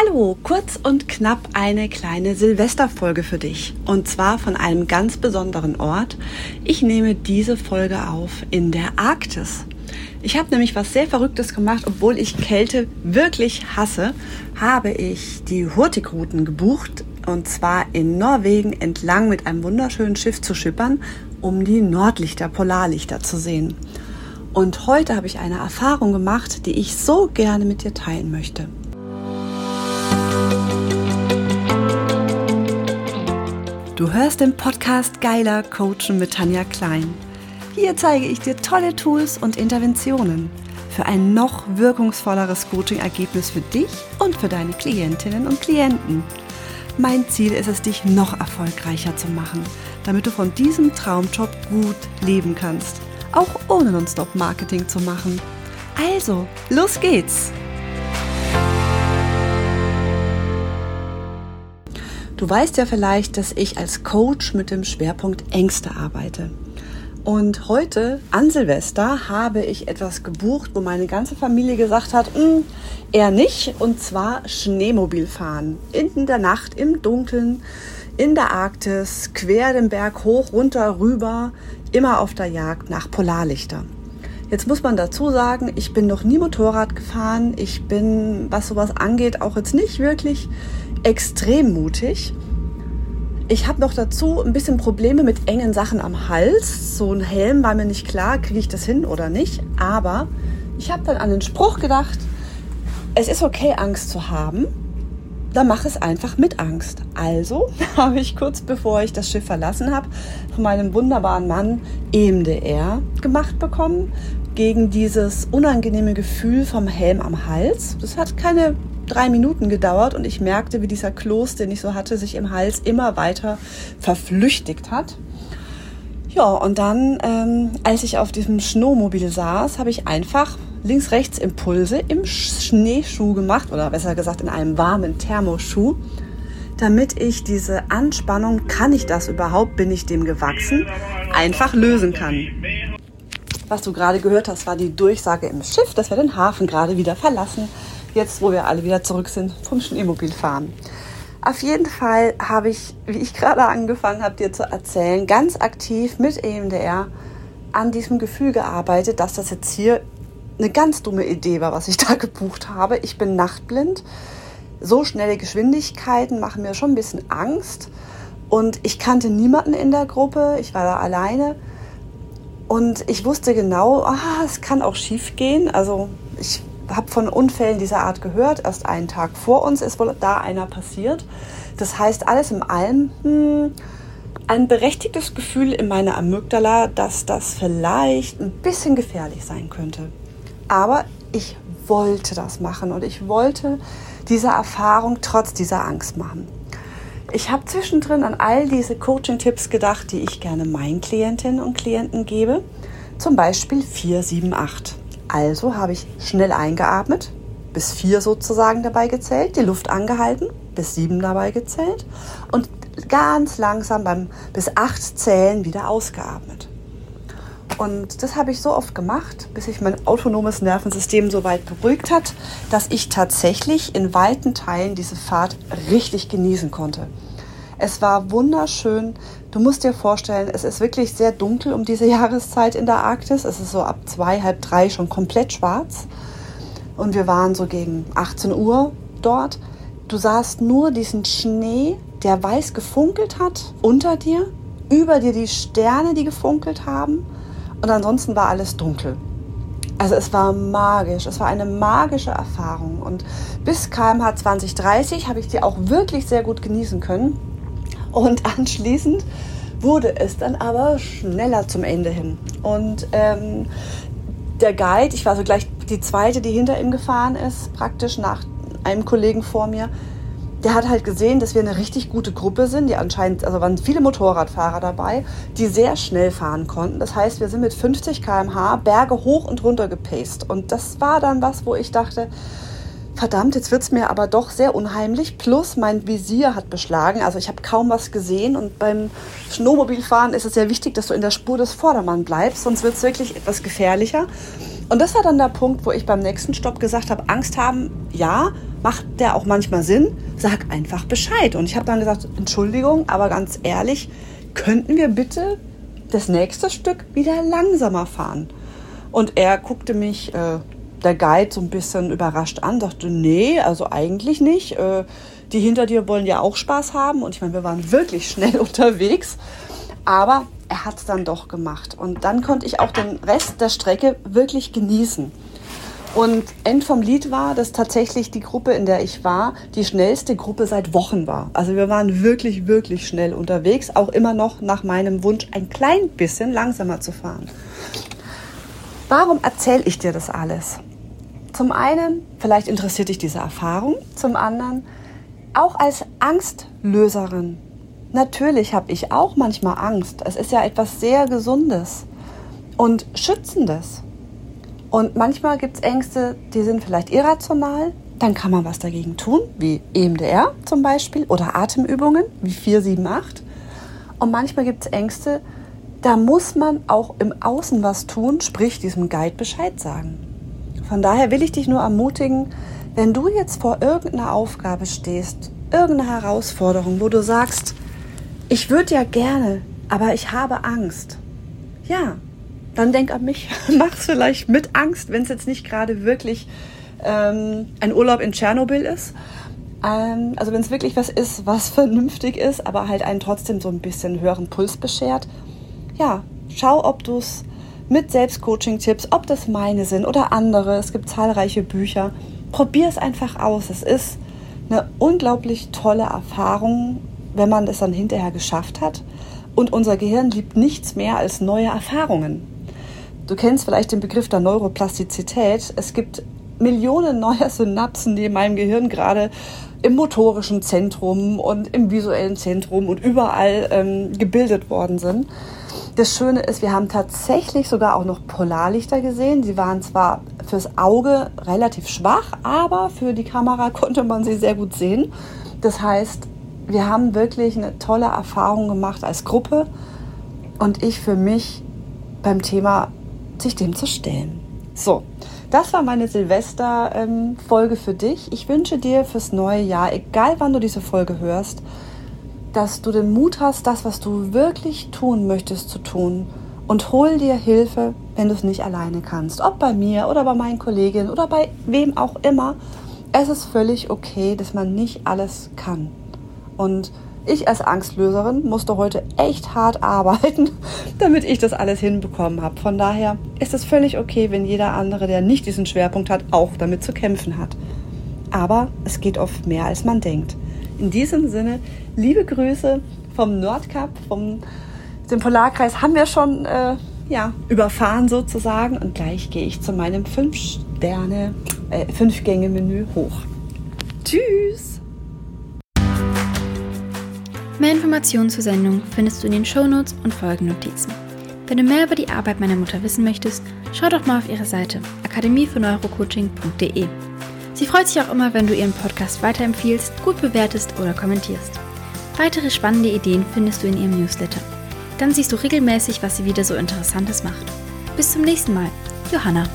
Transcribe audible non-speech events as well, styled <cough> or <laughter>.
Hallo, kurz und knapp eine kleine Silvesterfolge für dich. Und zwar von einem ganz besonderen Ort. Ich nehme diese Folge auf in der Arktis. Ich habe nämlich was sehr Verrücktes gemacht, obwohl ich Kälte wirklich hasse, habe ich die Hurtigruten gebucht und zwar in Norwegen entlang mit einem wunderschönen Schiff zu schippern, um die Nordlichter, Polarlichter zu sehen. Und heute habe ich eine Erfahrung gemacht, die ich so gerne mit dir teilen möchte. Du hörst den Podcast Geiler Coachen mit Tanja Klein. Hier zeige ich dir tolle Tools und Interventionen für ein noch wirkungsvolleres Coaching-Ergebnis für dich und für deine Klientinnen und Klienten. Mein Ziel ist es, dich noch erfolgreicher zu machen, damit du von diesem Traumjob gut leben kannst, auch ohne Nonstop-Marketing zu machen. Also, los geht's! Du weißt ja vielleicht, dass ich als Coach mit dem Schwerpunkt Ängste arbeite. Und heute an Silvester habe ich etwas gebucht, wo meine ganze Familie gesagt hat, hm, eher nicht, und zwar Schneemobilfahren. In der Nacht, im Dunkeln, in der Arktis, quer den Berg hoch, runter, rüber, immer auf der Jagd nach Polarlichter. Jetzt muss man dazu sagen, ich bin noch nie Motorrad gefahren. Ich bin, was sowas angeht, auch jetzt nicht wirklich extrem mutig. Ich habe noch dazu ein bisschen Probleme mit engen Sachen am Hals. So ein Helm war mir nicht klar, kriege ich das hin oder nicht. Aber ich habe dann an den Spruch gedacht, es ist okay, Angst zu haben. Dann mach es einfach mit Angst. Also <laughs> habe ich kurz bevor ich das Schiff verlassen habe, von meinem wunderbaren Mann EMDR gemacht bekommen gegen dieses unangenehme Gefühl vom Helm am Hals. Das hat keine drei Minuten gedauert und ich merkte, wie dieser Kloß, den ich so hatte, sich im Hals immer weiter verflüchtigt hat. Ja, und dann, ähm, als ich auf diesem Snowmobil saß, habe ich einfach links-rechts Impulse im Schneeschuh gemacht oder besser gesagt in einem warmen Thermoschuh, damit ich diese Anspannung, kann ich das überhaupt, bin ich dem gewachsen, einfach lösen kann. Was du gerade gehört hast, war die Durchsage im Schiff, dass wir den Hafen gerade wieder verlassen jetzt wo wir alle wieder zurück sind vom Schneemobilfahren. Auf jeden Fall habe ich, wie ich gerade angefangen habe, dir zu erzählen, ganz aktiv mit EMDR an diesem Gefühl gearbeitet, dass das jetzt hier eine ganz dumme Idee war, was ich da <laughs> gebucht habe. Ich bin nachtblind. So schnelle Geschwindigkeiten machen mir schon ein bisschen Angst. Und ich kannte niemanden in der Gruppe. Ich war da alleine. Und ich wusste genau, ah, es kann auch schief gehen. Also ich habe von Unfällen dieser Art gehört. Erst einen Tag vor uns ist wohl da einer passiert. Das heißt, alles im allem hm, ein berechtigtes Gefühl in meiner Amygdala, dass das vielleicht ein bisschen gefährlich sein könnte. Aber ich wollte das machen und ich wollte diese Erfahrung trotz dieser Angst machen. Ich habe zwischendrin an all diese Coaching-Tipps gedacht, die ich gerne meinen Klientinnen und Klienten gebe. Zum Beispiel 478. Also habe ich schnell eingeatmet, bis vier sozusagen dabei gezählt, die Luft angehalten, bis sieben dabei gezählt und ganz langsam beim bis acht Zählen wieder ausgeatmet. Und das habe ich so oft gemacht, bis sich mein autonomes Nervensystem so weit beruhigt hat, dass ich tatsächlich in weiten Teilen diese Fahrt richtig genießen konnte. Es war wunderschön. Du musst dir vorstellen, es ist wirklich sehr dunkel um diese <laughs> Jahreszeit in der Arktis. Es ist so ab zwei, halb drei schon komplett schwarz. Und wir waren so gegen 18 Uhr dort. Du sahst nur diesen Schnee, der weiß gefunkelt hat unter dir, über dir die Sterne, die gefunkelt haben. Und ansonsten war alles dunkel. Also es war magisch, es war eine magische Erfahrung. Und bis KMH 2030 habe ich die auch wirklich sehr gut genießen können. Und anschließend wurde es dann aber schneller zum Ende hin. Und ähm, der Guide, ich war so gleich die zweite, die hinter ihm gefahren ist, praktisch nach einem Kollegen vor mir, der hat halt gesehen, dass wir eine richtig gute Gruppe sind, die anscheinend, also waren viele Motorradfahrer dabei, die sehr schnell fahren konnten. Das heißt, wir sind mit 50 km/h Berge hoch und runter gepaced. Und das war dann was, wo ich dachte, verdammt, jetzt wird es mir aber doch sehr unheimlich. Plus mein Visier hat beschlagen, also ich habe kaum was gesehen. Und beim Snowmobilfahren ist es sehr wichtig, dass du in der Spur des Vordermann bleibst, sonst wird es wirklich etwas gefährlicher. Und das war dann der Punkt, wo ich beim nächsten Stopp gesagt habe, Angst haben, ja, macht der auch manchmal Sinn, sag einfach Bescheid. Und ich habe dann gesagt, Entschuldigung, aber ganz ehrlich, könnten wir bitte das nächste Stück wieder langsamer fahren? Und er guckte mich, äh, der Guide, so ein bisschen überrascht an, dachte, nee, also eigentlich nicht. Äh, die hinter dir wollen ja auch Spaß haben. Und ich meine, wir waren wirklich schnell <laughs> unterwegs. Aber er hat es dann doch gemacht. Und dann konnte ich auch den Rest der Strecke wirklich genießen. Und End vom Lied war, dass tatsächlich die Gruppe, in der ich war, die schnellste Gruppe seit Wochen war. Also wir waren wirklich, wirklich schnell unterwegs, auch immer noch nach meinem Wunsch, ein klein bisschen langsamer zu fahren. Warum erzähle ich dir das alles? Zum einen, vielleicht interessiert dich diese Erfahrung. Zum anderen, auch als Angstlöserin. Natürlich habe ich auch manchmal Angst. Es ist ja etwas sehr Gesundes und Schützendes. Und manchmal gibt es Ängste, die sind vielleicht irrational. Dann kann man was dagegen tun, wie EMDR zum Beispiel oder Atemübungen wie 478. Und manchmal gibt es Ängste, da muss man auch im Außen was tun, sprich diesem Guide Bescheid sagen. Von daher will ich dich nur ermutigen, wenn du jetzt vor irgendeiner Aufgabe stehst, irgendeine Herausforderung, wo du sagst, ich würde ja gerne, aber ich habe Angst. Ja, dann denk an mich. <laughs> Mach's vielleicht mit Angst, wenn es jetzt nicht gerade wirklich ähm, ein Urlaub in Tschernobyl ist. Ähm, also wenn es wirklich was ist, was <laughs> vernünftig ist, aber halt einen trotzdem so ein bisschen höheren Puls beschert. Ja, schau, ob du es mit Selbstcoaching-Tipps, ob das meine sind oder andere. Es gibt zahlreiche Bücher. Probier es einfach aus. Es ist eine unglaublich tolle Erfahrung, wenn man es dann hinterher geschafft hat. Und unser Gehirn liebt nichts mehr als neue Erfahrungen. Du kennst vielleicht den Begriff der Neuroplastizität. Es gibt Millionen neuer Synapsen, die in meinem Gehirn gerade im motorischen Zentrum und im visuellen Zentrum und überall ähm, gebildet worden sind. Das Schöne ist, wir haben tatsächlich sogar auch noch Polarlichter gesehen. Sie waren zwar fürs Auge relativ schwach, aber für die Kamera <laughs> konnte man sie sehr gut sehen. Das heißt, wir haben wirklich eine tolle Erfahrung gemacht als Gruppe und ich für mich beim Thema sich dem zu stellen. So, das war meine Silvester-Folge für dich. Ich wünsche dir fürs neue Jahr, egal wann du diese Folge hörst, dass du den Mut hast, das, was du wirklich tun möchtest, zu tun. Und hol dir Hilfe, wenn du es nicht alleine kannst. Ob bei mir oder bei meinen Kolleginnen oder bei wem auch immer. Es ist völlig okay, dass man nicht alles kann. Und ich als Angstlöserin musste heute echt hart <laughs> arbeiten, damit ich das alles hinbekommen habe. Von daher ist es völlig okay, wenn jeder andere, der nicht diesen Schwerpunkt hat, auch damit zu kämpfen hat. Aber es geht oft mehr, als man denkt. In diesem Sinne, liebe Grüße vom Nordkap, vom dem Polarkreis haben wir schon äh, ja, überfahren sozusagen. Und gleich gehe ich zu meinem 5-Sterne, äh, 5-Gänge-Menü hoch. Tschüss! Mehr Informationen zur Sendung findest du in den Shownotes und Folgennotizen. Wenn du mehr über die Arbeit meiner Mutter wissen möchtest, schau doch mal auf ihre Seite akademiefürs-neurocoaching.de. Sie freut sich auch immer, wenn du ihren Podcast weiterempfiehlst, gut bewertest oder kommentierst. Weitere spannende Ideen findest du in ihrem Newsletter. Dann siehst du regelmäßig, was sie wieder so Interessantes macht. Bis zum nächsten Mal. Johanna.